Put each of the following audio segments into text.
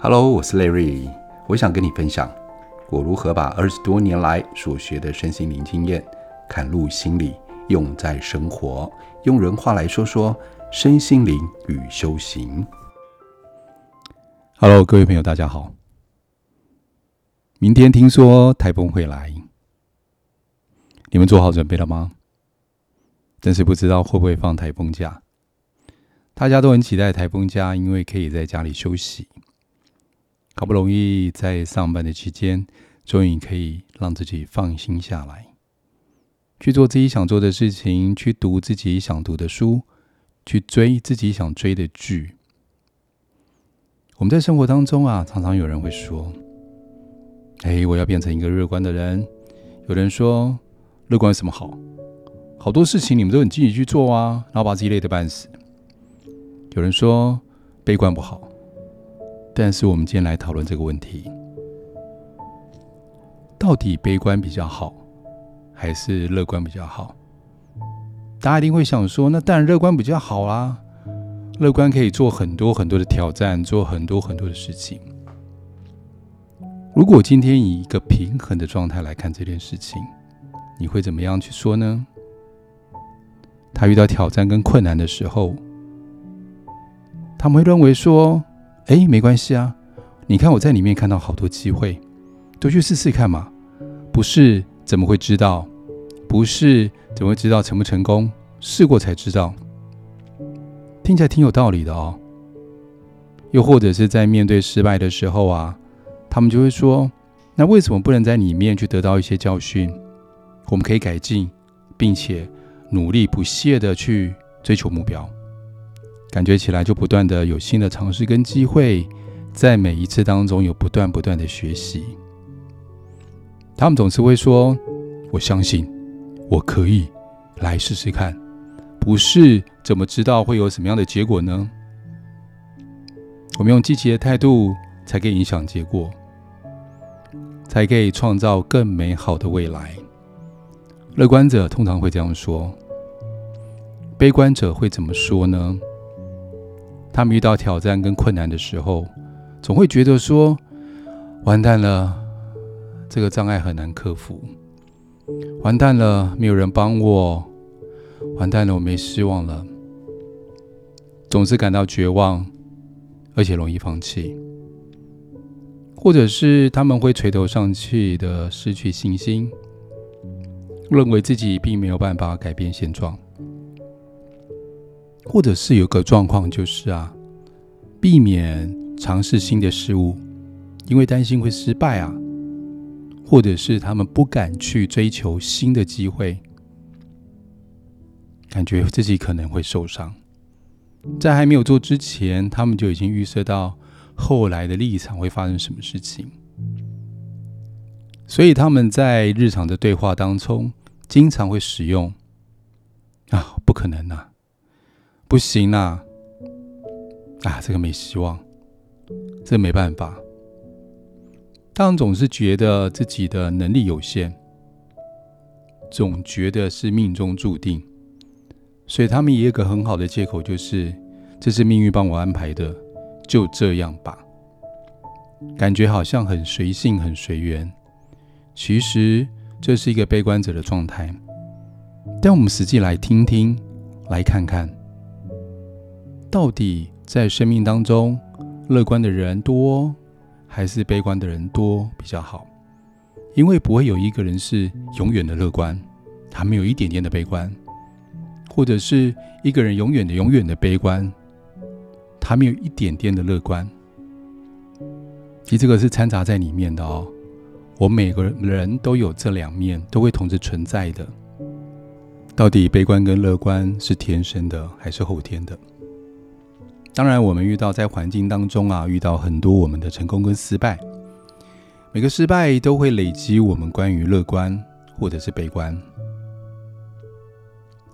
Hello，我是 Larry，我想跟你分享我如何把二十多年来所学的身心灵经验，嵌入心里，用在生活。用人话来说说身心灵与修行。Hello，各位朋友，大家好。明天听说台风会来，你们做好准备了吗？但是不知道会不会放台风假。大家都很期待台风假，因为可以在家里休息。好不容易在上班的期间，终于可以让自己放心下来，去做自己想做的事情，去读自己想读的书，去追自己想追的剧。我们在生活当中啊，常常有人会说：“哎，我要变成一个乐观的人。”有人说：“乐观有什么好？好多事情你们都很积极去做啊，然后把自己累得半死。”有人说：“悲观不好。”但是我们今天来讨论这个问题：到底悲观比较好，还是乐观比较好？大家一定会想说，那当然乐观比较好啦。乐观可以做很多很多的挑战，做很多很多的事情。如果今天以一个平衡的状态来看这件事情，你会怎么样去说呢？他遇到挑战跟困难的时候，他们会认为说。哎，没关系啊！你看我在里面看到好多机会，都去试试看嘛。不是怎么会知道？不是怎么会知道成不成功？试过才知道。听起来挺有道理的哦。又或者是在面对失败的时候啊，他们就会说：那为什么不能在里面去得到一些教训？我们可以改进，并且努力不懈的去追求目标。感觉起来就不断的有新的尝试跟机会，在每一次当中有不断不断的学习。他们总是会说：“我相信，我可以来试试看。”不是怎么知道会有什么样的结果呢？我们用积极的态度，才可以影响结果，才可以创造更美好的未来。乐观者通常会这样说，悲观者会怎么说呢？他们遇到挑战跟困难的时候，总会觉得说：“完蛋了，这个障碍很难克服。完蛋了，没有人帮我。完蛋了，我没希望了。”总是感到绝望，而且容易放弃，或者是他们会垂头丧气的失去信心，认为自己并没有办法改变现状。或者是有个状况，就是啊，避免尝试新的事物，因为担心会失败啊，或者是他们不敢去追求新的机会，感觉自己可能会受伤，在还没有做之前，他们就已经预设到后来的立场会发生什么事情，所以他们在日常的对话当中，经常会使用啊，不可能啊。不行啊！啊，这个没希望，这没办法。他们总是觉得自己的能力有限，总觉得是命中注定，所以他们也有个很好的借口，就是这是命运帮我安排的，就这样吧。感觉好像很随性、很随缘，其实这是一个悲观者的状态。但我们实际来听听，来看看。到底在生命当中，乐观的人多还是悲观的人多比较好？因为不会有一个人是永远的乐观，他没有一点点的悲观；或者是一个人永远的、永远的悲观，他没有一点点的乐观。其实这个是掺杂在里面的哦。我每个人都有这两面，都会同时存在的。到底悲观跟乐观是天生的还是后天的？当然，我们遇到在环境当中啊，遇到很多我们的成功跟失败，每个失败都会累积我们关于乐观或者是悲观。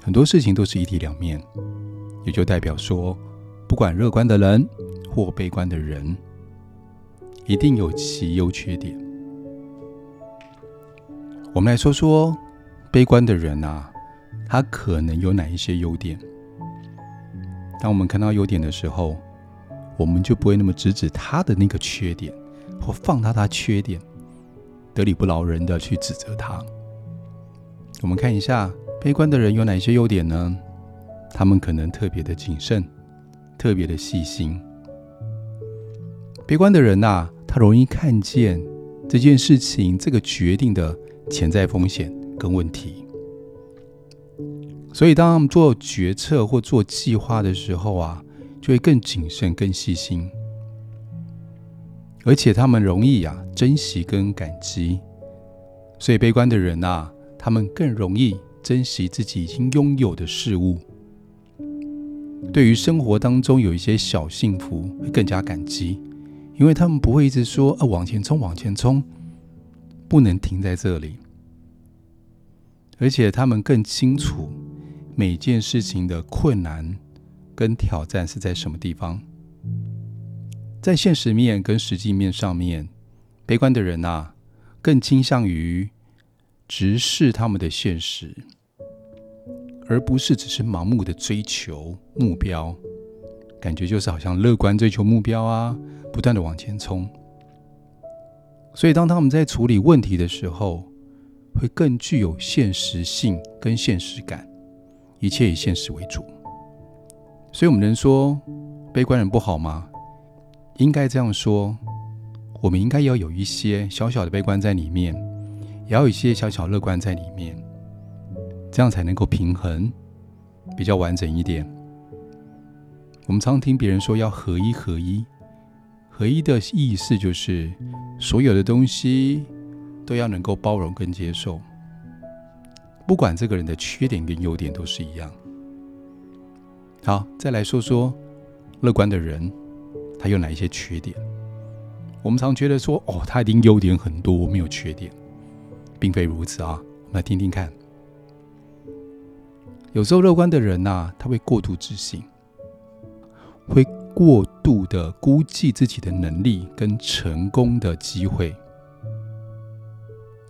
很多事情都是一体两面，也就代表说，不管乐观的人或悲观的人，一定有其优缺点。我们来说说悲观的人啊，他可能有哪一些优点？当我们看到优点的时候，我们就不会那么直指他的那个缺点，或放大他缺点，得理不饶人的去指责他。我们看一下，悲观的人有哪些优点呢？他们可能特别的谨慎，特别的细心。悲观的人呐、他容易看见这件事情、这个决定的潜在风险跟问题，所以当他们做决策或做计划的时候啊，就会更谨慎、更细心，而且他们容易啊珍惜跟感激。所以悲观的人、啊，他们更容易珍惜自己已经拥有的事物。对于生活当中有一些小幸福，会更加感激，因为他们不会一直说啊往前冲，往前冲，不能停在这里。而且他们更清楚每件事情的困难跟挑战是在什么地方。在现实面跟实际面上面，悲观的人、啊，更倾向于直视他们的现实。而不是只是盲目的追求目标，感觉就是好像乐观追求目标啊，不断的往前冲。所以当他们在处理问题的时候，会更具有现实性跟现实感，一切以现实为主。所以，我们能说悲观人不好吗？应该这样说，我们应该要有一些小小的悲观在里面，也要有一些小小乐观在里面。这样才能够平衡，比较完整一点。我们常听别人说要合一合一，合一的意思就是所有的东西都要能够包容跟接受，不管这个人的缺点跟优点都是一样。好，再来说说乐观的人，他有哪一些缺点？我们常觉得说，哦，他一定优点很多，没有缺点，并非如此啊。我们来听听看。有时候乐观的人呐、啊，他会过度自信，会过度的估计自己的能力跟成功的机会。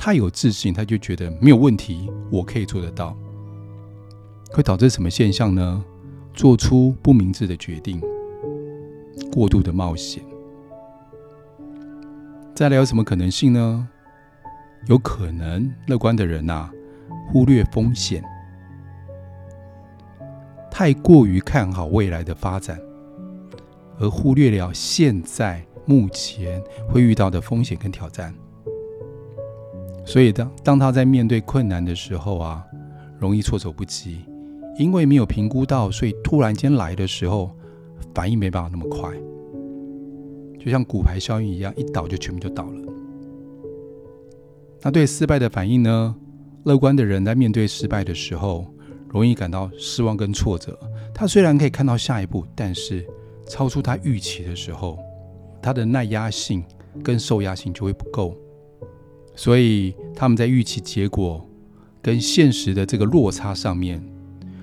他有自信，他就觉得没有问题，我可以做得到。会导致什么现象呢？做出不明智的决定，过度的冒险。再来有什么可能性呢？有可能乐观的人呐、啊，忽略风险。太过于看好未来的发展，而忽略了现在目前会遇到的风险跟挑战。所以当当他在面对困难的时候啊，容易措手不及，因为没有评估到，所以突然间来的时候，反应没办法那么快。就像骨牌效应一样，一倒就全部就倒了。那对失败的反应呢？乐观的人在面对失败的时候，容易感到失望跟挫折。他虽然可以看到下一步，但是超出他预期的时候，他的耐压性跟受压性就会不够。所以他们在预期结果跟现实的这个落差上面，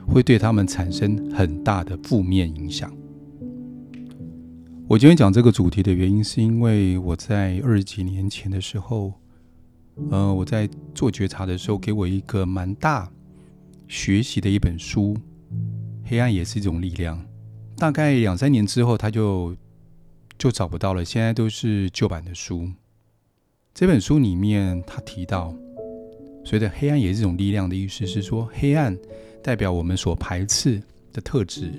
会对他们产生很大的负面影响。我今天讲这个主题的原因，是因为我在二十几年前的时候，呃，我在做觉察的时候，给我一个蛮大。学习的一本书，黑暗也是一种力量。大概两三年之后，他就就找不到了。现在都是旧版的书。这本书里面，他提到，随着黑暗也是一种力量的意思是说，黑暗代表我们所排斥的特质，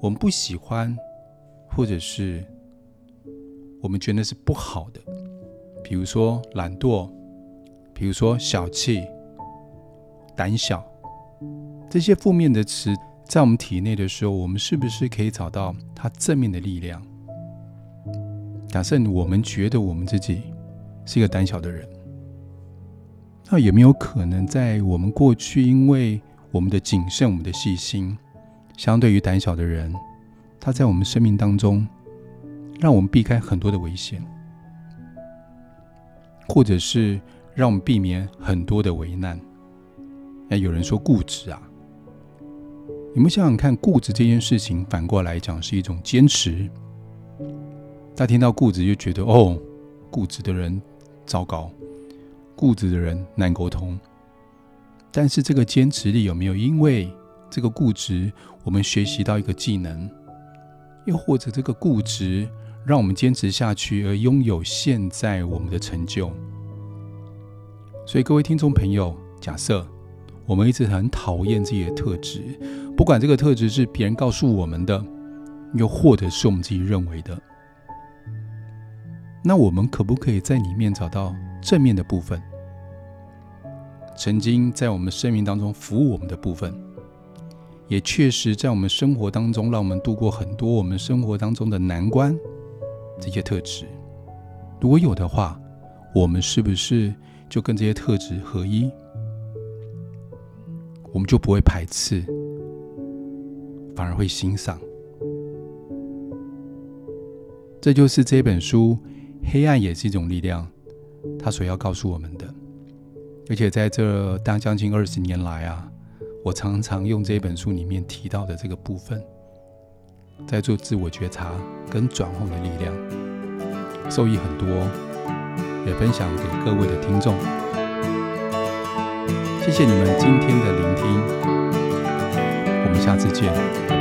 我们不喜欢，或者是我们觉得是不好的，比如说懒惰，比如说小气。胆小，这些负面的词在我们体内的时候，我们是不是可以找到它正面的力量？假设我们觉得我们自己是一个胆小的人，那有没有可能在我们过去，因为我们的谨慎、我们的细心，相对于胆小的人，他在我们生命当中，让我们避开很多的危险，或者是让我们避免很多的危难？那有人说固执啊，你们想想看，固执这件事情反过来讲是一种坚持。大家听到固执就觉得哦，固执的人糟糕，固执的人难沟通。但是这个坚持力有没有因为这个固执，我们学习到一个技能，又或者这个固执，让我们坚持下去而拥有现在我们的成就。所以，各位听众朋友，假设我们一直很讨厌自己的特质，不管这个特质是别人告诉我们的，又或者是我们自己认为的，那我们可不可以在里面找到正面的部分？曾经在我们生命当中服务我们的部分，也确实在我们生活当中让我们度过很多我们生活当中的难关，这些特质，如果有的话，我们是不是？就跟这些特质合一，我们就不会排斥，反而会欣赏。这就是这本书《黑暗也是一种力量》，它所要告诉我们的。而且在这当将近二十年来啊，我常常用这本书里面提到的这个部分，在做自我觉察跟转换的力量，受益很多。也分享给各位的听众，谢谢你们今天的聆听，我们下次见。